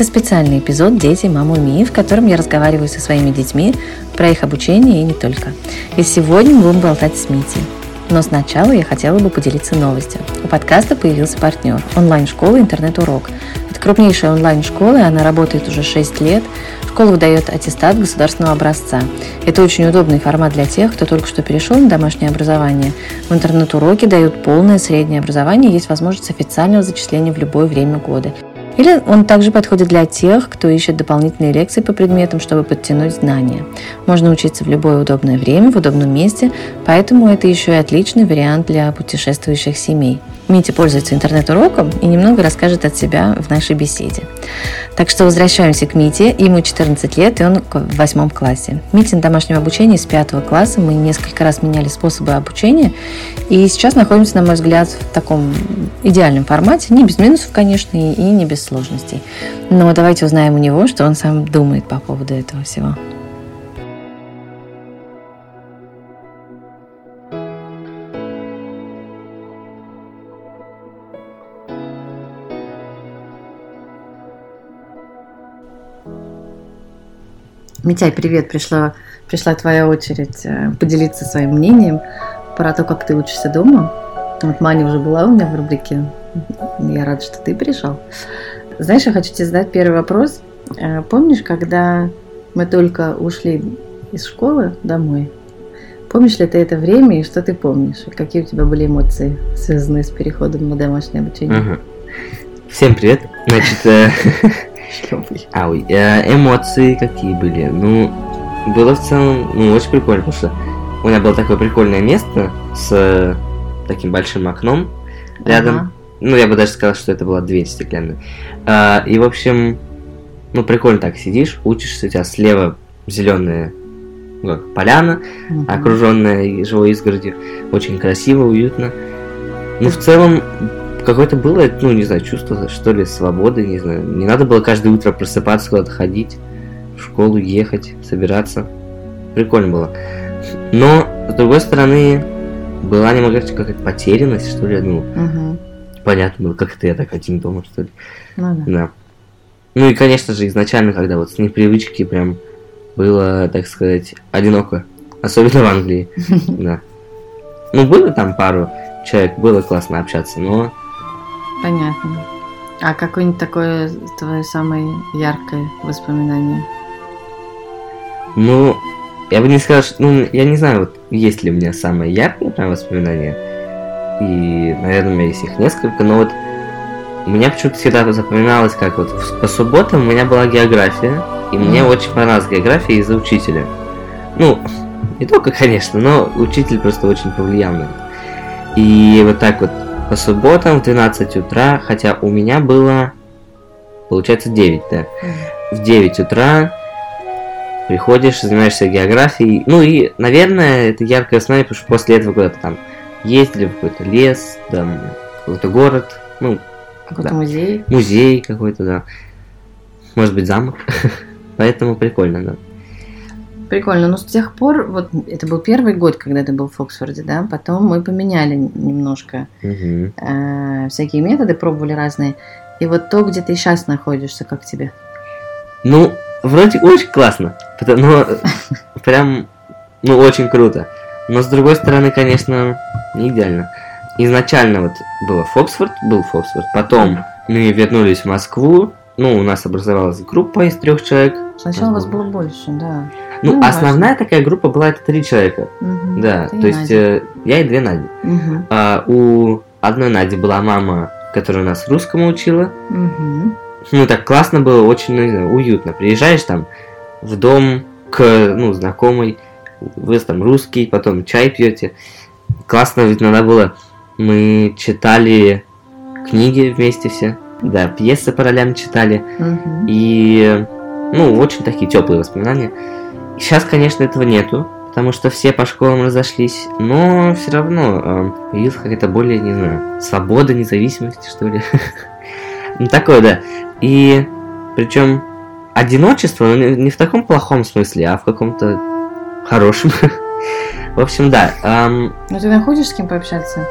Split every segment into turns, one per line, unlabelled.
Это специальный эпизод «Дети Маму Ми», в котором я разговариваю со своими детьми про их обучение и не только. И сегодня мы будем болтать с Митей. Но сначала я хотела бы поделиться новостью. У подкаста появился партнер – онлайн-школа «Интернет-урок». Это крупнейшая онлайн-школа, и она работает уже 6 лет – Школа выдает аттестат государственного образца. Это очень удобный формат для тех, кто только что перешел на домашнее образование. В интернет-уроки дают полное среднее образование, есть возможность официального зачисления в любое время года. Или он также подходит для тех, кто ищет дополнительные лекции по предметам, чтобы подтянуть знания. Можно учиться в любое удобное время, в удобном месте, поэтому это еще и отличный вариант для путешествующих семей. Митя пользуется интернет-уроком и немного расскажет от себя в нашей беседе. Так что возвращаемся к Мите. Ему 14 лет, и он в восьмом классе. Митя на домашнем обучении с пятого класса. Мы несколько раз меняли способы обучения. И сейчас находимся, на мой взгляд, в таком идеальном формате. Не без минусов, конечно, и не без сложностей. Но давайте узнаем у него, что он сам думает по поводу этого всего. Митяй, привет, пришла, пришла твоя очередь э, поделиться своим мнением про то, как ты учишься дома. Вот Маня уже была у меня в рубрике. Я рада, что ты пришел. Знаешь, я хочу тебе задать первый вопрос. Э, помнишь, когда мы только ушли из школы домой? Помнишь ли ты это время и что ты помнишь? Какие у тебя были эмоции, связанные с переходом на домашнее обучение?
Угу. Всем привет. Значит, э, А, ой, э, эмоции какие были? Ну, было в целом, ну, очень прикольно, потому что у меня было такое прикольное место с таким большим окном рядом. Ага. Ну, я бы даже сказал, что это была дверь стеклянная. А, и, в общем, ну, прикольно так сидишь, учишься, у тебя слева зеленая ну, как, поляна, угу. окруженная живой изгородью. Очень красиво, уютно. Ну, в целом, какое-то было, ну, не знаю, чувство, что ли, свободы, не знаю. Не надо было каждое утро просыпаться, куда-то ходить, в школу ехать, собираться. Прикольно было. Но, с другой стороны, была немного какая-то потерянность, что ли, ну, угу. понятно было, как это я так один дома, что ли. Ну, да. да. Ну и, конечно же, изначально, когда вот с непривычки прям было, так сказать, одиноко. Особенно в Англии. Да. Ну, было там пару человек, было классно общаться, но
Понятно. А какое-нибудь такое твое самое яркое воспоминание?
Ну, я бы не сказал, что... Ну, я не знаю, вот есть ли у меня самое яркое прям воспоминание. И, наверное, у меня есть их несколько, но вот у меня почему-то всегда запоминалось, как вот по субботам у меня была география, и mm. мне очень понравилась география из-за учителя. Ну, не только, конечно, но учитель просто очень повлиял на это. И вот так вот по субботам в 12 утра, хотя у меня было, получается, 9, да. В 9 утра приходишь, занимаешься географией. Ну и, наверное, это яркое воспоминание, потому что после этого куда-то там ездили в какой-то лес, там, какой-то город, ну,
какой-то да. музей.
Музей какой-то, да. Может быть, замок. Поэтому прикольно, да.
Прикольно. Но с тех пор, вот это был первый год, когда ты был в Оксфорде, да, потом мы поменяли немножко угу. э, всякие методы, пробовали разные. И вот то, где ты сейчас находишься, как тебе?
Ну, вроде очень классно, но прям, ну, очень круто. Но с другой стороны, конечно, не идеально. Изначально вот было Фоксфорд, был Фоксфорд, потом мы вернулись в Москву, ну, у нас образовалась группа из трех человек.
Сначала у вас было больше, да.
Ну, ну основная важно. такая группа была это три человека. Угу, да, то есть э, я и две Нади. Угу. А, у одной Нади была мама, которая нас русскому учила. Угу. Ну, так классно было, очень ну, знаю, уютно. Приезжаешь там в дом к ну, знакомой, вы там русский, потом чай пьете. Классно ведь надо было. Мы читали книги вместе все. Да, пьесы параллельно читали. Угу. И ну, очень такие теплые воспоминания. Сейчас, конечно, этого нету, потому что все по школам разошлись, но все равно э, появилась какая-то более, не знаю, свобода, независимость, что ли. ну, такое, да. И причем одиночество, но не в таком плохом смысле, а в каком-то хорошем. в общем, да.
Эм... Ну, ты находишь с кем пообщаться?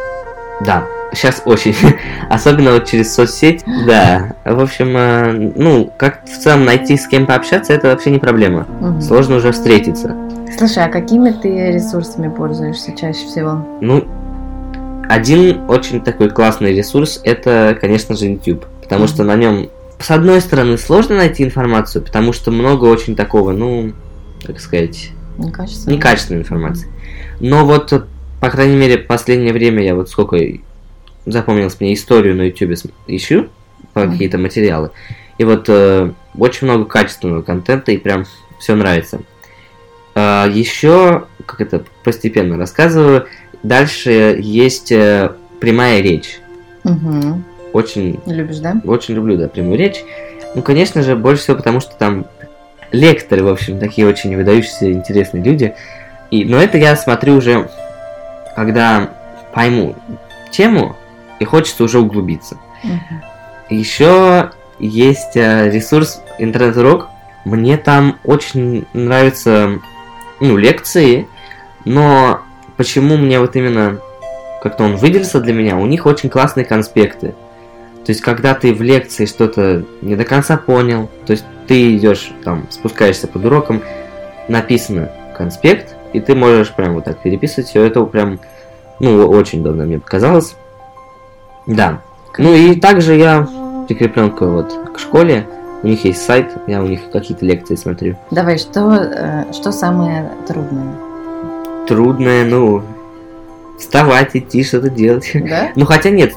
Да, сейчас очень. Особенно вот через соцсеть. Да. В общем, э, ну, как в целом найти с кем пообщаться, это вообще не проблема. Угу. Сложно уже встретиться.
Слушай, а какими ты ресурсами пользуешься чаще всего?
Ну, один очень такой классный ресурс это, конечно же, YouTube. Потому mm-hmm. что на нем, с одной стороны, сложно найти информацию, потому что много очень такого, ну, как сказать,
некачественной,
некачественной информации. Но вот, по крайней мере, последнее время я вот сколько запомнилось мне историю на YouTube ищу, по какие-то материалы. И вот э, очень много качественного контента, и прям все нравится. А, еще, как это постепенно рассказываю, дальше есть э, прямая речь.
Угу.
Очень...
Любишь, да?
Очень люблю, да, прямую речь. Ну, конечно же, больше всего потому, что там лекторы, в общем, такие очень выдающиеся, интересные люди. И, но это я смотрю уже, когда пойму тему, и хочется уже углубиться. Угу. Еще есть э, ресурс интернет-урок. Мне там очень нравится ну, лекции, но почему мне вот именно как-то он выделился для меня, у них очень классные конспекты. То есть, когда ты в лекции что-то не до конца понял, то есть ты идешь, там, спускаешься под уроком, написано конспект, и ты можешь прям вот так переписывать все это прям, ну, очень удобно мне показалось. Да. Ну и также я прикреплен к, вот, к школе, у них есть сайт, я у них какие-то лекции смотрю.
Давай, что, э, что самое трудное?
Трудное, ну, вставать, идти, что-то делать.
Да?
Ну, хотя нет,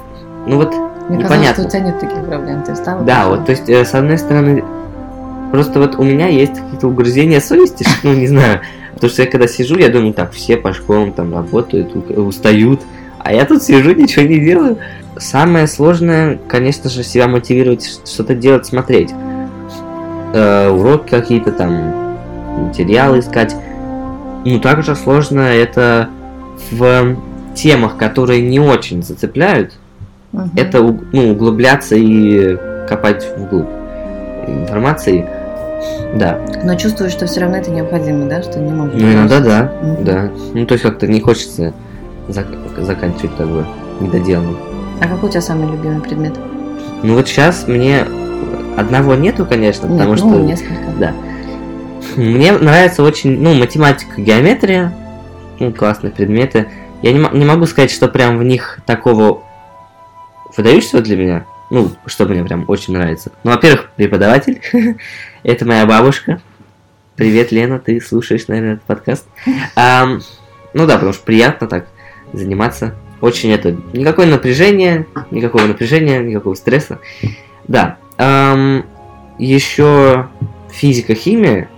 ну вот
Мне непонятно. казалось, что у тебя нет таких проблем, ты встал?
Да, вот, то есть, э, с одной стороны, просто вот у меня есть какие-то угрызения совести, ну, не знаю, потому что я когда сижу, я думаю, так, все по школам там работают, устают, а я тут сижу, ничего не делаю. Самое сложное, конечно же, себя мотивировать, что-то делать, смотреть э, уроки какие-то там, материалы искать. Ну, также сложно это в темах, которые не очень зацепляют, угу. это ну, углубляться и копать вглубь информации. Да.
Но чувствуешь, что все равно это необходимо, да, что не можешь.
Ну иногда да, угу. да. Ну то есть как-то не хочется зак- заканчивать как бы недоделанным.
А какой у тебя самый любимый предмет?
Ну вот сейчас мне Одного нету, конечно, Нет, потому ну, что...
несколько.
Да. Мне нравится очень, ну, математика, геометрия, ну, классные предметы. Я не, не могу сказать, что прям в них такого выдающегося для меня, ну, что мне прям очень нравится. Ну, во-первых, преподаватель, это моя бабушка. Привет, Лена, ты слушаешь, наверное, этот подкаст. А, ну да, потому что приятно так заниматься. Очень это, никакое напряжение, никакого напряжения, никакого стресса. Да, Эм, еще физика, химия.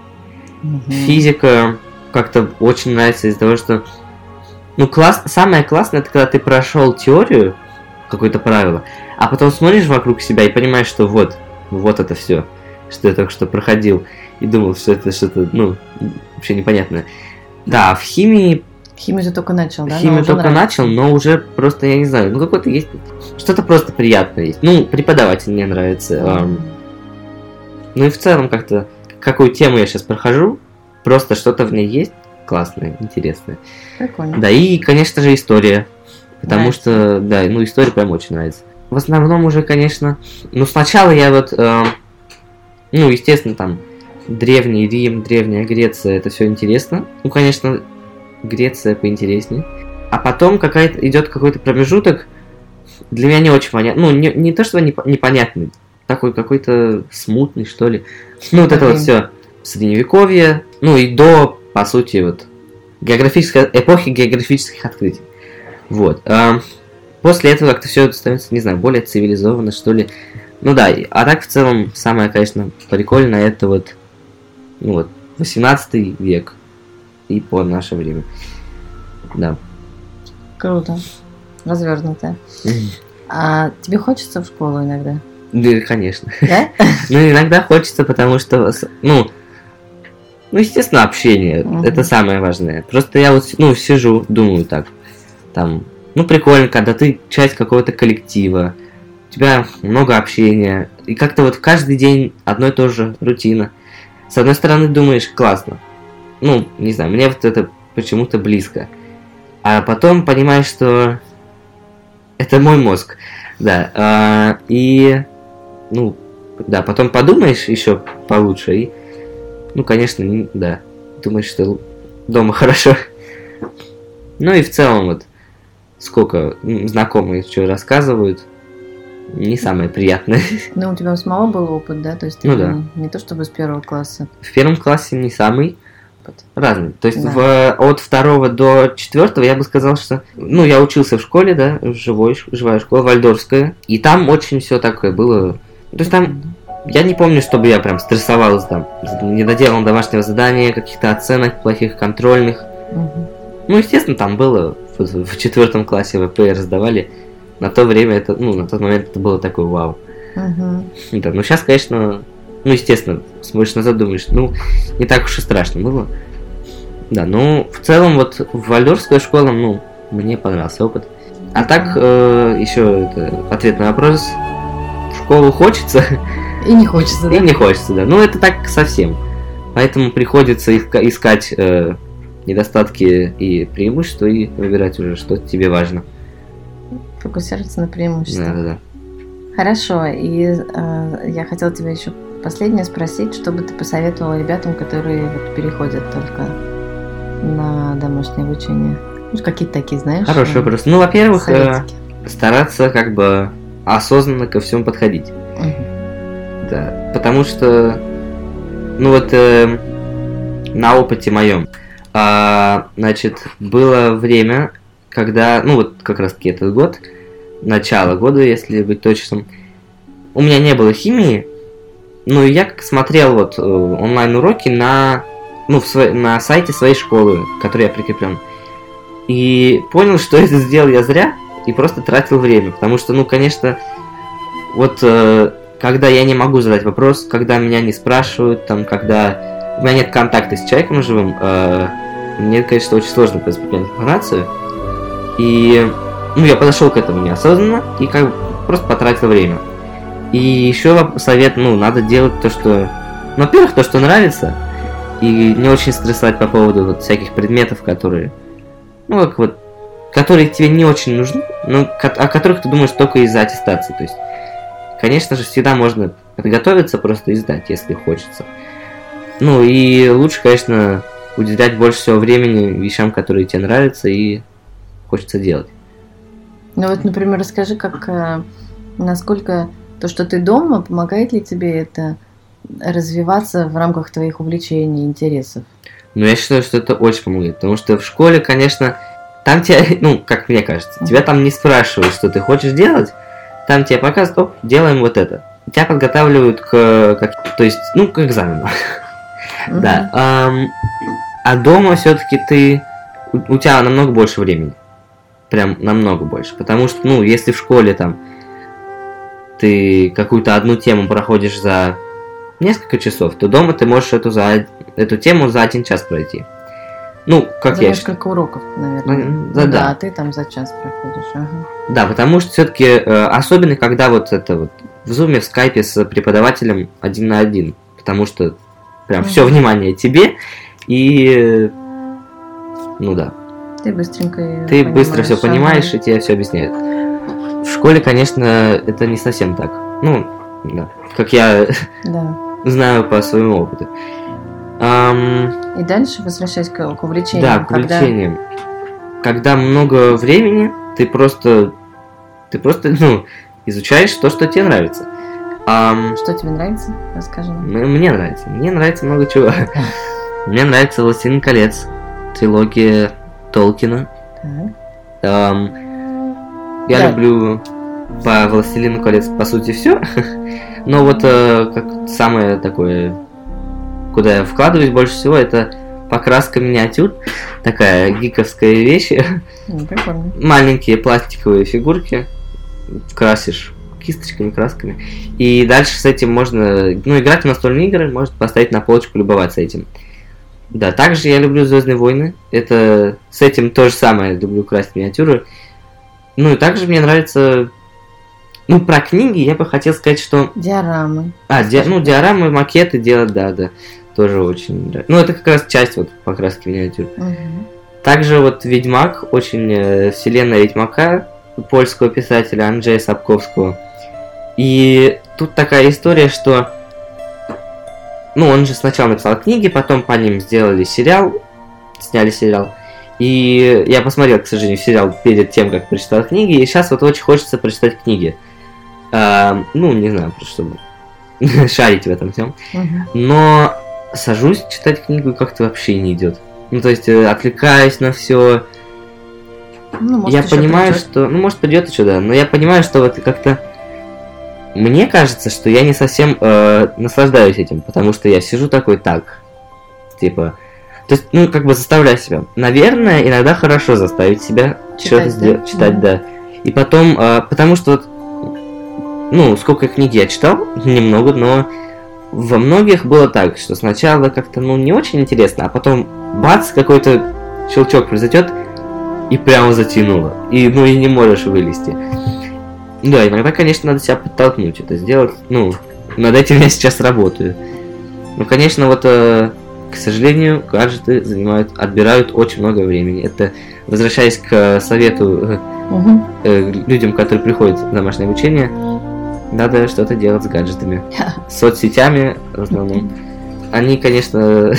Угу. Физика как-то очень нравится из-за того, что ну, класс... самое классное, это когда ты прошел теорию, какое-то правило, а потом смотришь вокруг себя и понимаешь, что вот, вот это все, что я только что проходил, и думал, что это что-то, ну, вообще непонятное. Да, в химии
Химию ты только начал, да?
Химию только нравится. начал, но уже просто, я не знаю, ну какой-то есть... Что-то просто приятное есть. Ну, преподаватель мне нравится. Mm. ну и в целом как-то, какую тему я сейчас прохожу, просто что-то в ней есть классное, интересное.
Прикольно.
Да, и, конечно же, история. Потому нравится. что, да, ну история прям очень нравится. В основном уже, конечно, ну сначала я вот, э, ну, естественно, там, Древний Рим, Древняя Греция, это все интересно. Ну, конечно, Греция поинтереснее. А потом какая-то идет какой-то промежуток, для меня не очень понятный. Ну, не, не то, что непонятный, такой какой-то смутный, что ли. Ну, вот это вот все средневековье, ну и до, по сути, вот географической эпохи географических открытий. Вот. А, после этого как-то все становится, не знаю, более цивилизованно, что ли. Ну да, а так в целом самое, конечно, прикольное это вот, ну вот, 18 век и по наше время. Да.
Круто. Развернутое. А тебе хочется в школу иногда?
Да, конечно.
Да?
Ну, иногда хочется, потому что, ну, ну, естественно, общение.
Мгм.
Это самое важное. Просто я вот, ну, сижу, думаю так, там, ну, прикольно, когда ты часть какого-то коллектива, у тебя много общения, и как-то вот каждый день одно и то же, рутина. С одной стороны, думаешь, классно. Ну, не знаю, мне вот это почему-то близко. А потом понимаешь, что это мой мозг. Да. а, и, ну, да, потом подумаешь еще получше и, ну, конечно, не- да, думаешь, что дома хорошо. Ну и в целом вот, сколько знакомые что рассказывают, не самое приятное.
Ну, у тебя у самого был опыт, да? То есть ты
Ну да.
не то чтобы с первого класса.
В первом классе не самый
опыт.
разный. То есть
Да.
в- от второго до четвертого я бы сказал, что... Ну, я учился в школе, да, живой, живая школа, Вальдорфская. И там очень все такое было... То есть там Я не помню, чтобы я прям стрессовал там, не доделал домашнего задания, каких-то оценок плохих, контрольных.
Мгм.
Ну, естественно, там было, в, в четвертом классе ВПР сдавали. На то время это, ну, на тот момент это было такое вау.
Мгм.
Да, ну сейчас, конечно, ну, естественно, смотришь назад, думаешь, ну, не так уж и страшно было. Да, ну, в целом, вот в Вальдорфская школа, ну, мне понравился опыт. А так, еще это, ответ на вопрос. В школу хочется,
И не хочется, да?
и не хочется, да. Ну, это так совсем. Поэтому приходится иска- искать э, недостатки и преимущества и выбирать уже, что тебе важно.
Фокусироваться на преимуществах.
Да, да, да.
Хорошо, и э, я хотела тебя еще последнее спросить, что бы ты посоветовала ребятам, которые вот переходят только на домашнее обучение? Ну, какие-то такие, знаешь?
Хороший
э,
вопрос. Ну, во-первых, э, стараться как бы осознанно ко всему подходить.
Мгм.
Да. Потому что, ну вот э, на опыте моем, а, значит, было время, когда, ну вот как раз таки этот год, начало года, если быть точным, у меня не было химии, ну и я смотрел вот э, онлайн-уроки на, ну, в сво- на сайте своей школы, к которой я прикреплен. И понял, что это сделал я зря и просто тратил время. Потому что, ну, конечно, вот э, когда я не могу задать вопрос, когда меня не спрашивают, там, когда у меня нет контакта с человеком живым, э, мне, конечно, очень сложно воспринимать информацию. И, ну, я подошел к этому неосознанно и как бы просто потратил время. И еще совет, ну, надо делать то, что... Ну, во-первых, то, что нравится, и не очень стрессовать по поводу вот всяких предметов, которые... Ну, как вот... Которые тебе не очень нужны, но о которых ты думаешь только из-за аттестации. То есть, конечно же, всегда можно подготовиться, просто и сдать, если хочется. Ну, и лучше, конечно, уделять больше всего времени вещам, которые тебе нравятся и хочется делать.
Ну вот, например, расскажи, как, э, насколько то, что ты дома, помогает ли тебе это развиваться в рамках твоих увлечений, интересов?
Но я считаю, что это очень помогает, потому что в школе, конечно, там тебя, ну, как мне кажется, тебя там не спрашивают, что ты хочешь делать, там тебе показывают, оп, делаем вот это. Тебя подготавливают к, как, то есть, ну, к экзамену. Да. А дома все-таки ты, у, у тебя намного больше времени. Прям намного больше. Потому что, ну, если в школе там ты какую-то одну тему проходишь за несколько часов, то дома ты можешь эту, за, эту тему за один час пройти. Ну, как
За
я
несколько уроков, наверное.
Ну,
Ну
да,
да,
да.
а ты там за час проходишь. Ага.
Да, потому что все-таки, особенно когда вот это вот в зуме, в скайпе с преподавателем один на один, потому что прям
Мгм.
все внимание тебе, и ну да,
Ты быстренько
ты быстро все
ага.
понимаешь, и тебе все объясняют. В школе, конечно, это не совсем так. Ну, да, как я
Да.
знаю по своему опыту. Ам,
И дальше, возвращаясь к, к увлечениям,
да, к
когда-
увлечениям. Когда много времени, ты просто, ты просто, ну, изучаешь то, что тебе нравится. Ам,
Что тебе нравится? Расскажи
мне нравится, мне нравится много чего. Мне нравится «Властелин колец», трилогия Толкина.
Так.
Ам, я
Да.
люблю по «Властелину колец» по сути все. Но вот э, как самое такое, куда я вкладываюсь больше всего, это покраска миниатюр. Такая гиковская вещь.
Ну, прикольно.
Маленькие пластиковые фигурки. Красишь кисточками, красками. И дальше с этим можно, ну, играть в настольные игры, можно поставить на полочку, любоваться этим. Да, также я люблю Звездные войны. Это с этим то же самое, люблю красть миниатюры. Ну и также мне нравится. Ну, про книги я бы хотел сказать, что.
Диорамы.
А, ди... ну, диорамы, макеты делать, да, да. Тоже очень нравится. Ну, это как раз часть вот покраски миниатюр.
Мгм.
Также вот Ведьмак, очень э, вселенная Ведьмака, польского писателя Анджея Сапковского. И тут такая история, что ну, он же сначала написал книги, потом по ним сделали сериал, сняли сериал. И я посмотрел, к сожалению, сериал перед тем, как прочитал книги, и сейчас вот очень хочется прочитать книги. А, ну, не знаю, просто чтобы шарить в этом всем. Но сажусь читать книгу и как-то вообще не идет. Ну, то есть, э, отвлекаюсь на все.
Ну, может,
я понимаю,
придёт.
что. Ну, может, придет еще, да. Но я понимаю, что вот как-то. Мне кажется, что я не совсем э, наслаждаюсь этим, потому что я сижу такой так. Типа. То есть, ну, как бы заставляю себя. Наверное, иногда хорошо заставить себя
Читать,
что-то
да?
читать, да. И потом, э, потому что вот, ну, сколько книг я читал, немного, но во многих было так, что сначала как-то, ну, не очень интересно, а потом, бац, какой-то щелчок произойдет, и прямо затянуло. И, ну, и не можешь вылезти. Да, иногда, конечно, надо себя подтолкнуть, это сделать, ну, над этим я сейчас работаю. Ну, конечно, вот, э, к сожалению, гаджеты занимают, отбирают очень много времени. Это, возвращаясь к совету
Мгм.
э, людям, которые приходят в домашнее обучение, надо что-то делать с гаджетами. С соцсетями в основном. Они, конечно,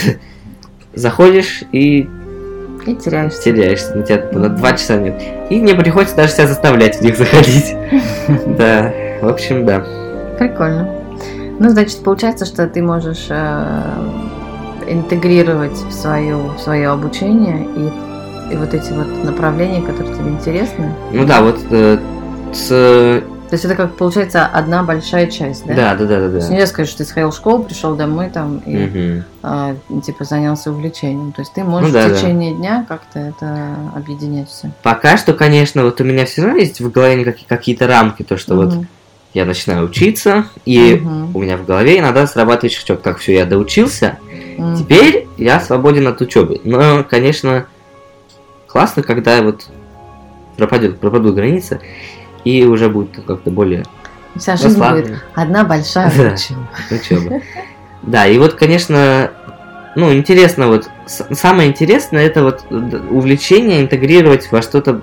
заходишь и
И теряешься.
теряешься. На тебя на два часа нет. И не приходится даже себя заставлять в них заходить. Да, в общем, да.
Прикольно. Ну, значит, получается, что ты можешь э, интегрировать в свое, в свое обучение и, и вот эти вот направления, которые тебе интересны.
Ну да, вот э, с...
То есть это как получается одна большая часть, да?
Да, да, да, да.
То есть
да.
нельзя сказать, что ты сходил в школу, пришел домой там и
Мгм.
а, типа занялся увлечением. То есть ты можешь
Ну да,
в
да.
течение дня как-то это объединять все.
Пока что, конечно, вот у меня все равно есть в голове какие- какие-то рамки, то, что вот я начинаю учиться, и у меня в голове иногда срабатывает щелчок, так, все, я доучился, Теперь я свободен от учебы. Но, конечно, классно, когда вот пропадет, пропадут границы, и уже будет как-то более
Вся жизнь будет одна большая
Да.
учеба.
учеба. Да, и вот, конечно, ну, интересно, вот, самое интересное, это вот увлечение интегрировать во что-то,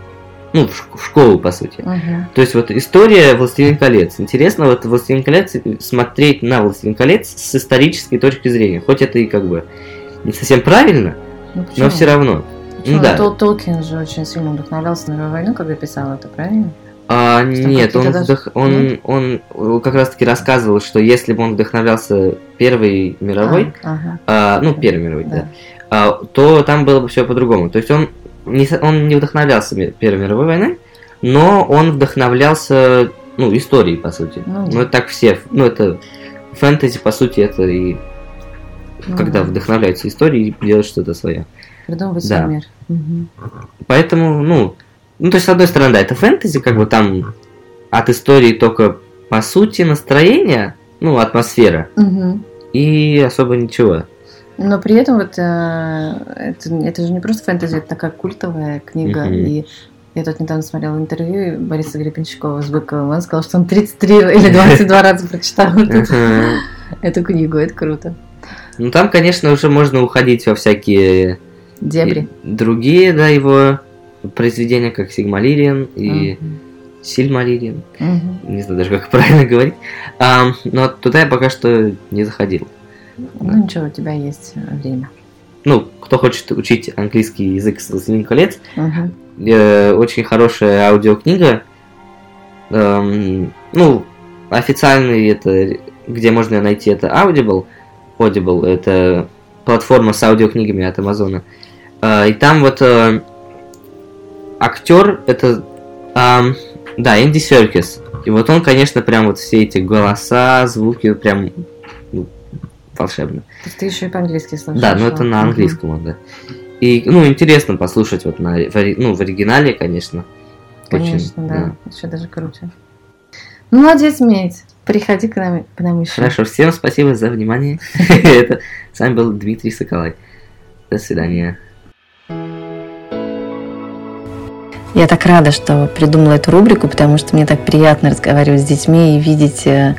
ну, в школу, по сути.
Мгм.
То есть вот история «Властелин колец». Интересно вот «Властелин колец» смотреть на «Властелин колец» с исторической точки зрения. Хоть это и как бы не совсем правильно,
Ну, почему?
но все равно.
Почему?
Ну да.
Тол- Толкин же очень сильно вдохновлялся на войну, когда писал это, правильно?
А,
Что,
нет, он,
даже-
вдох- он, он, э, как раз таки рассказывал, что если бы он вдохновлялся Первой мировой,
А, ага.
а, ну. Первой мировой, да,
Да.
а, то там было бы все по-другому. То есть он не, он не вдохновлялся Первой мировой войной, но он вдохновлялся, ну, историей, по сути.
Ну,
Ну, это так все, ну, это фэнтези, по сути, это и
Ну
когда
да.
вдохновляются историей и делают что-то свое.
Придумывать
Да.
мир. Мгм.
Поэтому, ну, ну, то есть, с одной стороны, да, это фэнтези, как бы там от истории только по сути настроение, ну, атмосфера,
Мгм.
и особо ничего.
Но при этом вот э, это, это же не просто фэнтези, это такая культовая книга.
Мгм.
И я тут недавно смотрела интервью Бориса Гребенщикова с Быковым. Он сказал, что он 33 или 22 раза прочитал эту, книгу. Это круто.
Ну, там, конечно, уже можно уходить во всякие
Дебри.
другие, да, его произведения, как Сигмалириан и
Мгм.
Сильмалириан.
Мгм.
Не знаю даже, как правильно говорить. А, но туда я пока что не заходил.
Ну ничего, у тебя есть время.
Ну, кто хочет учить английский язык с «Властелин колец»,
Мгм.
э, очень хорошая аудиокнига. Эм, ну, официальный это, где можно найти, это Audible. Audible это платформа с аудиокнигами от Амазона. Э, и там вот э, актер это, ам, да, Энди Серкис. И вот он, конечно, прям вот все эти голоса, звуки, прям ну, волшебно.
То есть ты еще и по-английски слушаешь.
Да, но это на английском, он, да. И, ну, интересно послушать вот на, в, ну, в оригинале, конечно. Очень,
Конечно, да. Еще даже круче. Молодец, Медь. Приходи к нам, к нам еще.
Хорошо, всем спасибо за внимание. Это с вами был Дмитрий Соколай. До свидания.
Я так рада, что придумала эту рубрику, потому что мне так приятно разговаривать с детьми и видеть э,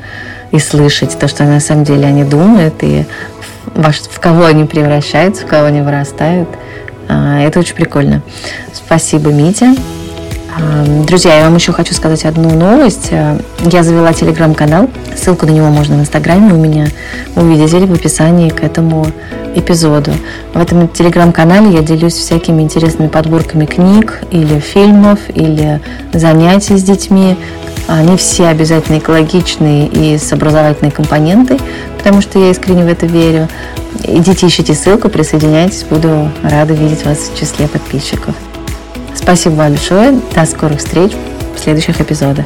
и слышать то, что на самом деле они думают, и в, в кого они превращаются, в кого они вырастают. А, это очень прикольно. Спасибо, Митя. Друзья, я вам еще хочу сказать одну новость. Э, я завела телеграм-канал, ссылку на него можно в инстаграме у меня увидеть или в описании к этому эпизоду. В этом телеграм-канале я делюсь всякими интересными подборками книг или фильмов, или занятий с детьми. Они все обязательно экологичные и с образовательной компонентой, потому что я искренне в это верю. Идите, ищите ссылку, присоединяйтесь, буду рада видеть вас в числе подписчиков. Спасибо большое. До скорых встреч в следующих эпизодах.